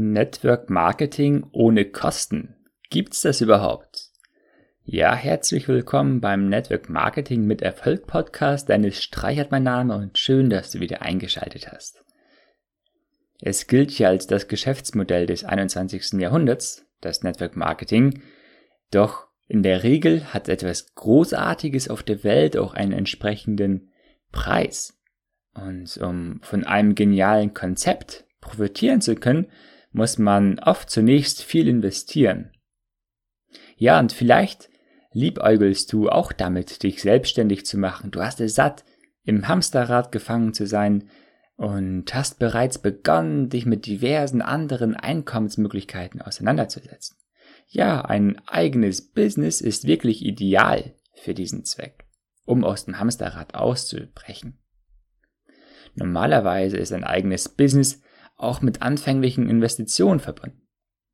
Network Marketing ohne Kosten. Gibt's das überhaupt? Ja, herzlich willkommen beim Network Marketing mit Erfolg Podcast. Dennis Streichert mein Name und schön, dass du wieder eingeschaltet hast. Es gilt ja als das Geschäftsmodell des 21. Jahrhunderts, das Network Marketing, doch in der Regel hat etwas Großartiges auf der Welt auch einen entsprechenden Preis. Und um von einem genialen Konzept profitieren zu können, muss man oft zunächst viel investieren. Ja, und vielleicht liebäugelst du auch damit, dich selbstständig zu machen. Du hast es satt, im Hamsterrad gefangen zu sein und hast bereits begonnen, dich mit diversen anderen Einkommensmöglichkeiten auseinanderzusetzen. Ja, ein eigenes Business ist wirklich ideal für diesen Zweck, um aus dem Hamsterrad auszubrechen. Normalerweise ist ein eigenes Business auch mit anfänglichen Investitionen verbunden.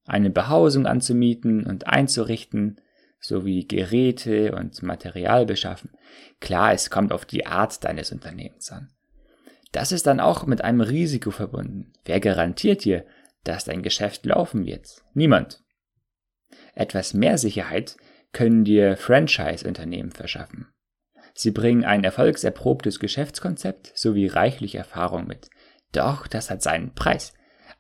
Eine Behausung anzumieten und einzurichten, sowie Geräte und Material beschaffen. Klar, es kommt auf die Art deines Unternehmens an. Das ist dann auch mit einem Risiko verbunden. Wer garantiert dir, dass dein Geschäft laufen wird? Niemand. Etwas mehr Sicherheit können dir Franchise-Unternehmen verschaffen. Sie bringen ein erfolgserprobtes Geschäftskonzept sowie reichlich Erfahrung mit. Doch das hat seinen Preis.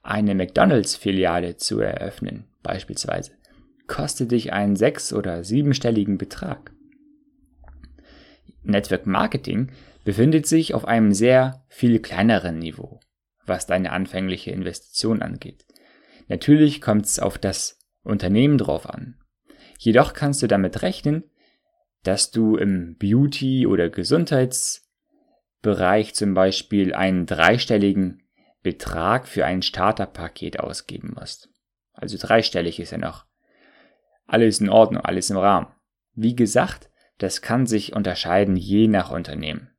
Eine McDonalds-Filiale zu eröffnen, beispielsweise, kostet dich einen sechs- oder siebenstelligen Betrag. Network Marketing befindet sich auf einem sehr viel kleineren Niveau, was deine anfängliche Investition angeht. Natürlich kommt es auf das Unternehmen drauf an. Jedoch kannst du damit rechnen, dass du im Beauty- oder Gesundheits- Bereich zum Beispiel einen dreistelligen Betrag für ein Starterpaket ausgeben musst. Also dreistellig ist ja noch alles in Ordnung, alles im Rahmen. Wie gesagt, das kann sich unterscheiden je nach Unternehmen.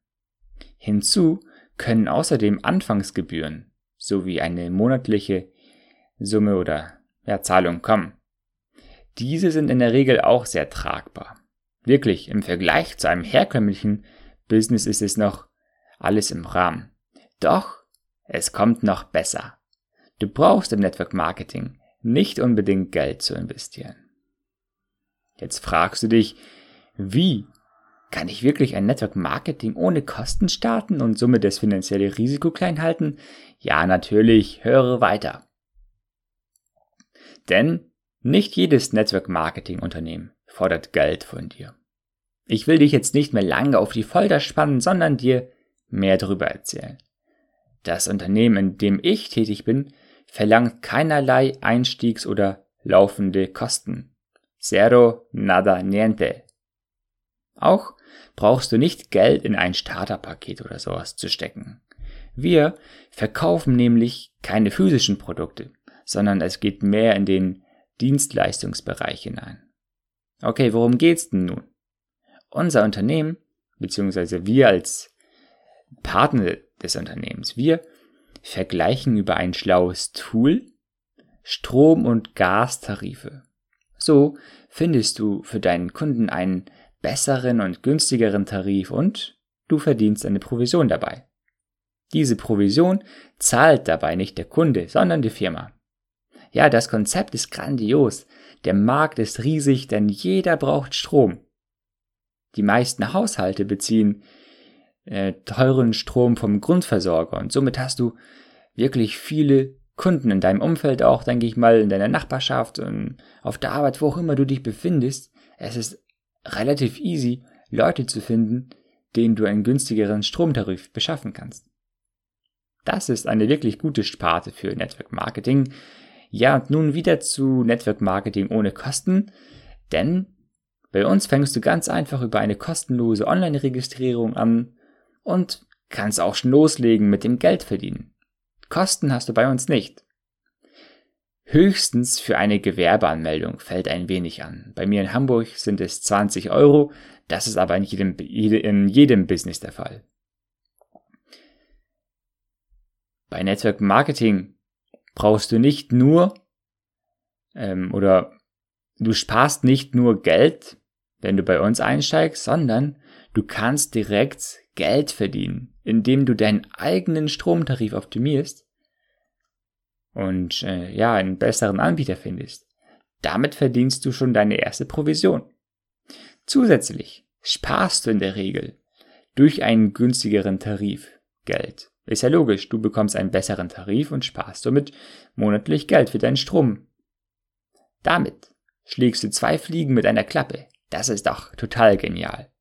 Hinzu können außerdem Anfangsgebühren sowie eine monatliche Summe oder ja, Zahlung kommen. Diese sind in der Regel auch sehr tragbar. Wirklich, im Vergleich zu einem herkömmlichen Business ist es noch alles im Rahmen. Doch es kommt noch besser. Du brauchst im Network Marketing nicht unbedingt Geld zu investieren. Jetzt fragst du dich, wie kann ich wirklich ein Network Marketing ohne Kosten starten und somit das finanzielle Risiko klein halten? Ja, natürlich, höre weiter. Denn nicht jedes Network Marketing Unternehmen fordert Geld von dir. Ich will dich jetzt nicht mehr lange auf die Folter spannen, sondern dir mehr darüber erzählen. Das Unternehmen, in dem ich tätig bin, verlangt keinerlei Einstiegs- oder laufende Kosten. Zero, nada, niente. Auch brauchst du nicht Geld in ein Starterpaket oder sowas zu stecken. Wir verkaufen nämlich keine physischen Produkte, sondern es geht mehr in den Dienstleistungsbereich hinein. Okay, worum geht's denn nun? Unser Unternehmen, beziehungsweise wir als Partner des Unternehmens. Wir vergleichen über ein schlaues Tool Strom- und Gastarife. So findest du für deinen Kunden einen besseren und günstigeren Tarif und du verdienst eine Provision dabei. Diese Provision zahlt dabei nicht der Kunde, sondern die Firma. Ja, das Konzept ist grandios. Der Markt ist riesig, denn jeder braucht Strom. Die meisten Haushalte beziehen äh, teuren Strom vom Grundversorger und somit hast du wirklich viele Kunden in deinem Umfeld auch, denke ich mal, in deiner Nachbarschaft und auf der Arbeit, wo auch immer du dich befindest. Es ist relativ easy, Leute zu finden, denen du einen günstigeren Stromtarif beschaffen kannst. Das ist eine wirklich gute Sparte für Network Marketing. Ja, und nun wieder zu Network Marketing ohne Kosten, denn bei uns fängst du ganz einfach über eine kostenlose Online-Registrierung an und kannst auch schon loslegen mit dem Geld verdienen. Kosten hast du bei uns nicht. Höchstens für eine Gewerbeanmeldung fällt ein wenig an. Bei mir in Hamburg sind es 20 Euro, das ist aber in jedem, in jedem Business der Fall. Bei Network Marketing brauchst du nicht nur ähm, oder du sparst nicht nur Geld, wenn du bei uns einsteigst, sondern du kannst direkt Geld verdienen, indem du deinen eigenen Stromtarif optimierst und äh, ja, einen besseren Anbieter findest. Damit verdienst du schon deine erste Provision. Zusätzlich sparst du in der Regel durch einen günstigeren Tarif Geld. Ist ja logisch, du bekommst einen besseren Tarif und sparst somit monatlich Geld für deinen Strom. Damit schlägst du zwei Fliegen mit einer Klappe. Das ist doch total genial.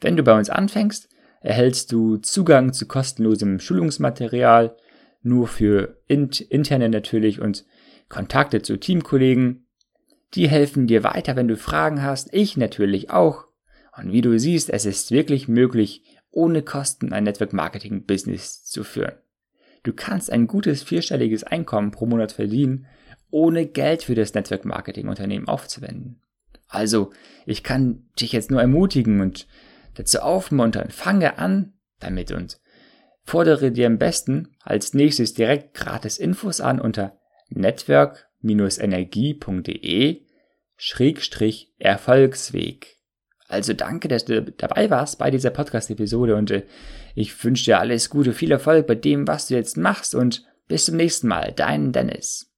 Wenn du bei uns anfängst, erhältst du Zugang zu kostenlosem Schulungsmaterial, nur für interne natürlich und Kontakte zu Teamkollegen. Die helfen dir weiter, wenn du Fragen hast, ich natürlich auch. Und wie du siehst, es ist wirklich möglich, ohne Kosten ein Network Marketing Business zu führen. Du kannst ein gutes vierstelliges Einkommen pro Monat verdienen, ohne Geld für das Network Marketing Unternehmen aufzuwenden. Also, ich kann dich jetzt nur ermutigen und dazu aufmuntern, fange an damit und fordere dir am besten als nächstes direkt gratis Infos an unter network-energie.de Schrägstrich Erfolgsweg. Also danke, dass du dabei warst bei dieser Podcast-Episode und äh, ich wünsche dir alles Gute, viel Erfolg bei dem, was du jetzt machst und bis zum nächsten Mal. Dein Dennis.